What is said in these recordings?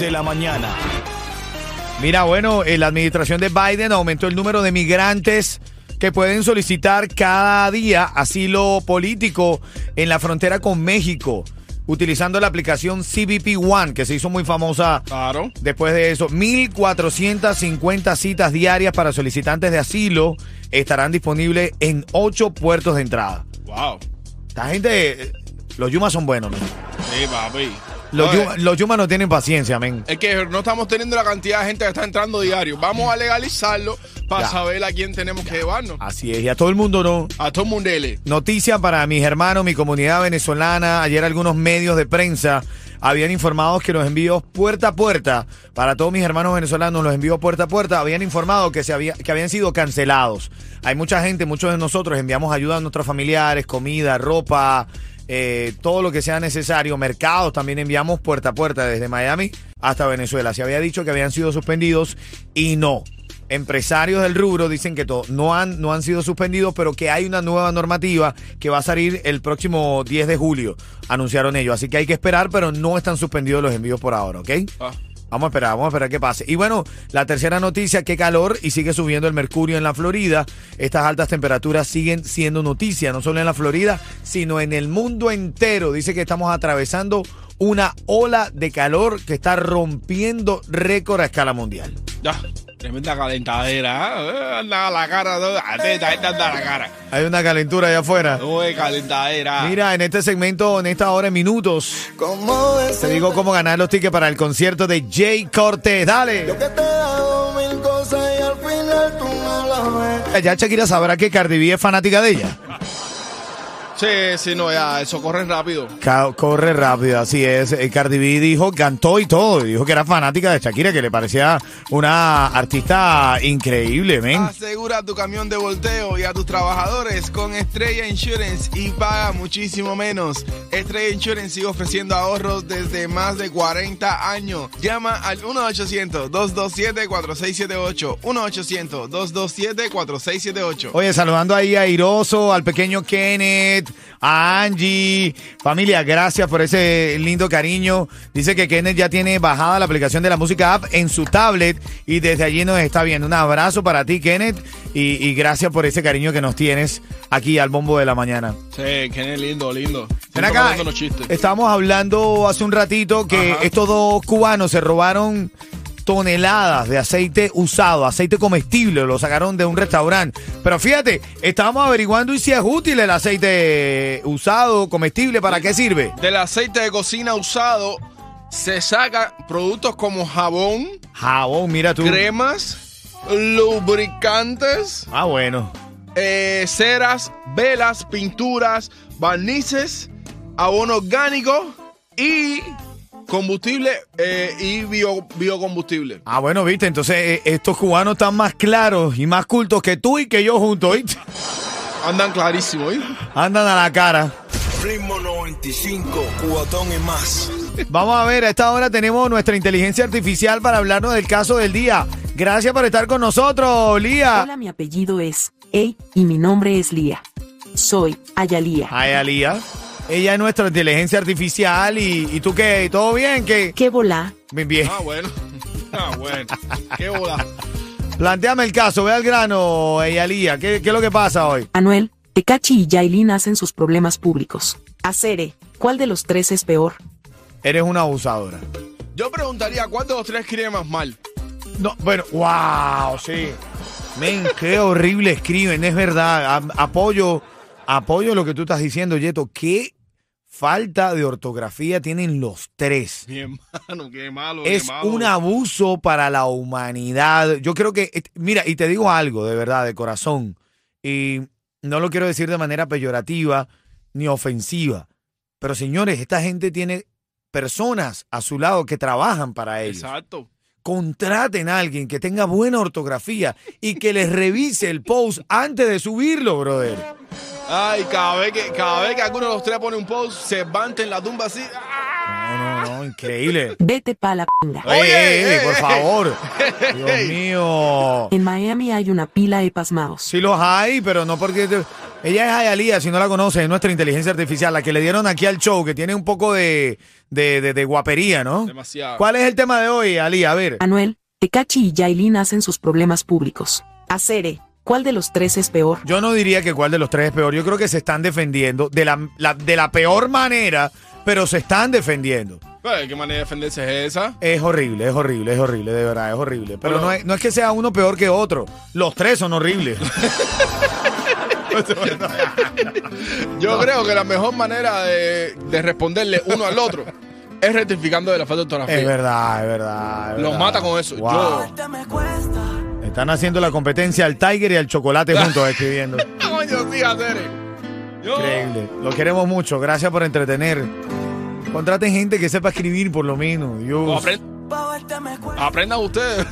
De la mañana. Mira, bueno, eh, la administración de Biden aumentó el número de migrantes que pueden solicitar cada día asilo político en la frontera con México, utilizando la aplicación CBP One, que se hizo muy famosa Claro. después de eso. 1.450 citas diarias para solicitantes de asilo estarán disponibles en ocho puertos de entrada. Wow. Esta gente, eh, los Yumas son buenos, men. Sí, papi. Los, los Yumas no tienen paciencia, men. Es que no estamos teniendo la cantidad de gente que está entrando diario. Vamos a legalizarlo para Ya. saber a quién tenemos que llevarnos. Así es, y a todo el mundo no. A todo mundo dele. Noticia para mis hermanos, mi comunidad venezolana. Ayer algunos medios de prensa habían informado que los envíos puerta a puerta, para todos mis hermanos venezolanos, los envíos puerta a puerta, habían informado que, se había, que habían sido cancelados. Hay mucha gente, muchos de nosotros enviamos ayuda a nuestros familiares, comida, ropa, eh, todo lo que sea necesario. Mercados también enviamos puerta a puerta desde Miami hasta Venezuela. Se había dicho que habían sido suspendidos y no empresarios del rubro dicen que no, han, no han sido suspendidos, pero que hay una nueva normativa que va a salir el próximo 10 de julio, anunciaron ellos. Así que hay que esperar, pero no están suspendidos los envíos por ahora, ¿ok? Ah. Vamos a esperar, vamos a esperar que pase. Y bueno, la tercera noticia, qué calor y sigue subiendo el mercurio en la Florida. Estas altas temperaturas siguen siendo noticia, no solo en la Florida, sino en el mundo entero. Dice que estamos atravesando una ola de calor que está rompiendo récord a escala mundial. Tremenda calentadera. ¿eh? Anda a la cara. ¿no? Atenta, anda a la cara. Hay una calentura allá afuera. Uy, calentadera. Mira, en este segmento, en esta hora en minutos, te digo cómo ganar los tickets para el concierto de Jay Cortez. Dale. Ya Shakira sabrá que Cardi B es fanática de ella. Sí, sí, no, ya. Eso corre rápido. Ca- corre rápido, así es. Eh, Cardi B dijo, cantó y todo. Dijo que era fanática de Shakira, que le parecía una artista increíble, men. Asegura tu camión de volteo y a tus trabajadores con Estrella Insurance y paga muchísimo menos. Estrella Insurance sigue ofreciendo ahorros desde más de 40 años. Llama al 1-800-227-4678. 1-800-227-4678. Oye, saludando ahí a Iroso, al pequeño Kenneth, a Angie. Familia, gracias por ese lindo cariño. Dice que Kenneth ya tiene bajada la aplicación de la música app en su tablet y desde allí nos está viendo. Un abrazo para ti, Kenneth, y, y gracias por ese cariño que nos tienes aquí al bombo de la mañana. Sí, que lindo, lindo. Ven acá, estábamos hablando hace un ratito que Ajá. estos dos cubanos se robaron toneladas de aceite usado, aceite comestible, lo sacaron de un restaurante. Pero fíjate, estábamos averiguando y si es útil el aceite usado, comestible, ¿para qué sirve? Del aceite de cocina usado se sacan productos como jabón, Jabón, mira tú. cremas, lubricantes, Ah, bueno. eh, ceras, velas, pinturas, barnices, abono orgánico y combustible eh, y bio- biocombustible. Ah, bueno, viste, entonces eh, estos cubanos están más claros y más cultos que tú y que yo juntos, ¿oíste? Andan clarísimo, ¿eh? Andan a la cara. Ritmo 95, cubatón y más. Vamos a ver, a esta hora tenemos nuestra inteligencia artificial para hablarnos del caso del día. Gracias por estar con nosotros, Lía. Hola, mi apellido es Ey y mi nombre es Lía. soy Ayalía. Hi, Alía. Ella es nuestra inteligencia artificial y, ¿y tú qué? ¿Todo bien? ¿Qué? ¿Qué volá? Bien, bien. Ah, bueno. Ah, bueno. Qué bola. Planteame el caso, ve al grano, Eyalía. ¿Qué, ¿Qué es lo que pasa hoy? Anuel, Tecachi y Yailin hacen sus problemas públicos. Acere, ¿cuál de los tres es peor? Eres una abusadora. Yo preguntaría, ¿cuál de los tres escribe más mal? No, bueno, wow, sí. Men, qué horrible escriben, es verdad. A- apoyo, apoyo lo que tú estás diciendo, Yeto. Qué falta de ortografía tienen los tres. Mi hermano, qué malo. Es qué malo. un abuso para la humanidad. Yo creo que, eh, mira, y te digo algo de verdad, de corazón, y no lo quiero decir de manera peyorativa ni ofensiva, pero señores, esta gente tiene personas a su lado que trabajan para ellos. Exacto. Contraten a alguien que tenga buena ortografía y que les revise el post antes de subirlo, brother. Ay, cada vez que, cada vez que alguno de los tres pone un post, se levanta en la tumba así. ¡ah! No, increíble. Vete pa' la pinga. Ey, ey, ey, por favor. Dios mío. En Miami hay una pila de pasmados. Sí los hay, pero no porque... te- Ella es Ayalía, si no la conoces, es nuestra inteligencia artificial, la que le dieron aquí al show, que tiene un poco de, de, de- de guapería, ¿no? Demasiado. ¿Cuál es el tema de hoy, Alía? A ver. Anuel, Tecachi y Yailin hacen sus problemas públicos. Acere, ¿cuál de los tres es peor? Yo no diría que cuál de los tres es peor. Yo creo que se están defendiendo de la, la- de la peor manera, pero se están defendiendo. ¿Qué manera de defenderse es esa? Es horrible, es horrible, es horrible, de verdad, es horrible. Pero Bueno. no, es, no es que sea uno peor que otro. Los tres son horribles. Yo creo que la mejor manera de, de responderle uno al otro es rectificando de la falta de ortografía. es verdad, es verdad. es Los verdad. mata con eso. Wow. Yo. Están haciendo la competencia al Tiger y al Chocolate juntos escribiendo. Coño, sí. Yo. Increíble. Lo queremos mucho. Gracias por entretener. Contraten gente que sepa escribir por lo menos. Dios. O apren- Aprendan ustedes.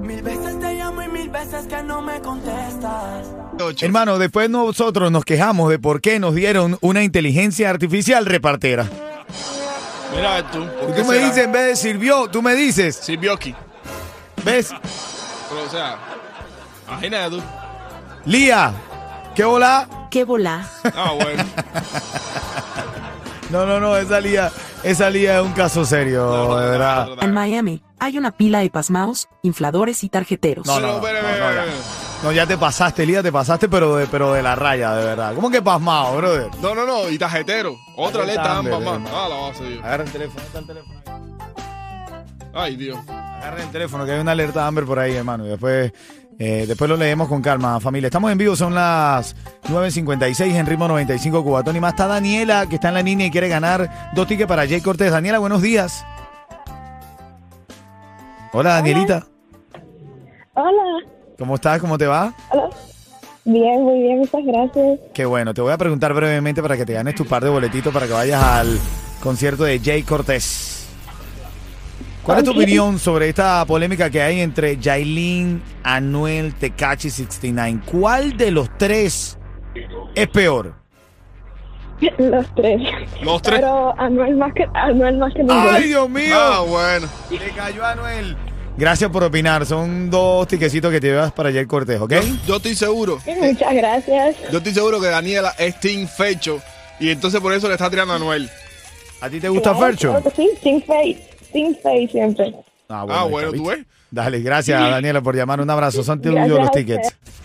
Mil veces te llamo y mil veces que no me contestas. Ocho. Hermano, después nosotros nos quejamos de por qué nos dieron una inteligencia artificial repartera. Mira tú. ¿por qué tú me será? dices, en vez de sirvió, tú me dices, Sí, Bioki. ¿ves? Pero, o sea, imagínate tú. Lía, ¿qué hola? ¿Qué volá? Ah, bueno. No, no, no, esa Lía, esa Lía es un caso serio, No, no, de verdad. En. Miami hay una pila de pasmados, infladores y tarjeteros. No, no, no, espere, no, espere, no, ya. No, ya te pasaste, Lía, te pasaste, pero de, pero de la raya, de verdad. ¿Cómo que pasmado, brother? No, no, no, y tarjetero. Otra Alerta letra Amber, ambas más. Ah, la base yo. Agarra el teléfono, está el teléfono. Ay, Dios. Agarra el teléfono, que hay una alerta Amber por ahí, hermano. Y después, eh, después lo leemos con calma, familia. Estamos en vivo, son las 9.56 en ritmo 95 Cubatón. Y más está Daniela, que está en la línea y quiere ganar dos tickets para Jay Cortés. Daniela, buenos días. Hola, Danielita. Hola, ¿Cómo estás? ¿Cómo te va? hola. Bien, muy bien, muchas gracias. Qué bueno. Te voy a preguntar brevemente para que te ganes tu par de boletitos para que vayas al concierto de Jay Cortés. ¿Cuál es tu opinión sobre esta polémica que hay entre Jailin, Anuel, Tecachi 69? ¿Cuál de los tres es peor? Los tres. Los tres. Pero Anuel más que, Anuel más que ninguno. ¡Ay, Dios mío! Ah, bueno. Le cayó a Anuel. Gracias por opinar. Son dos tiquecitos que te llevas para Jay Cortés, ¿ok? Yo estoy seguro. Muchas gracias. Yo estoy seguro que Daniela es Team Fecho. Y entonces por eso le está tirando a Noel. ¿A ti te gusta Claro, Fercho? claro que sí, Team Face. Team Face siempre. Ah, bueno, está, tú ¿viste? ves. Dale, gracias Daniela por llamar. Un abrazo. Son tuyos los tickets. usted.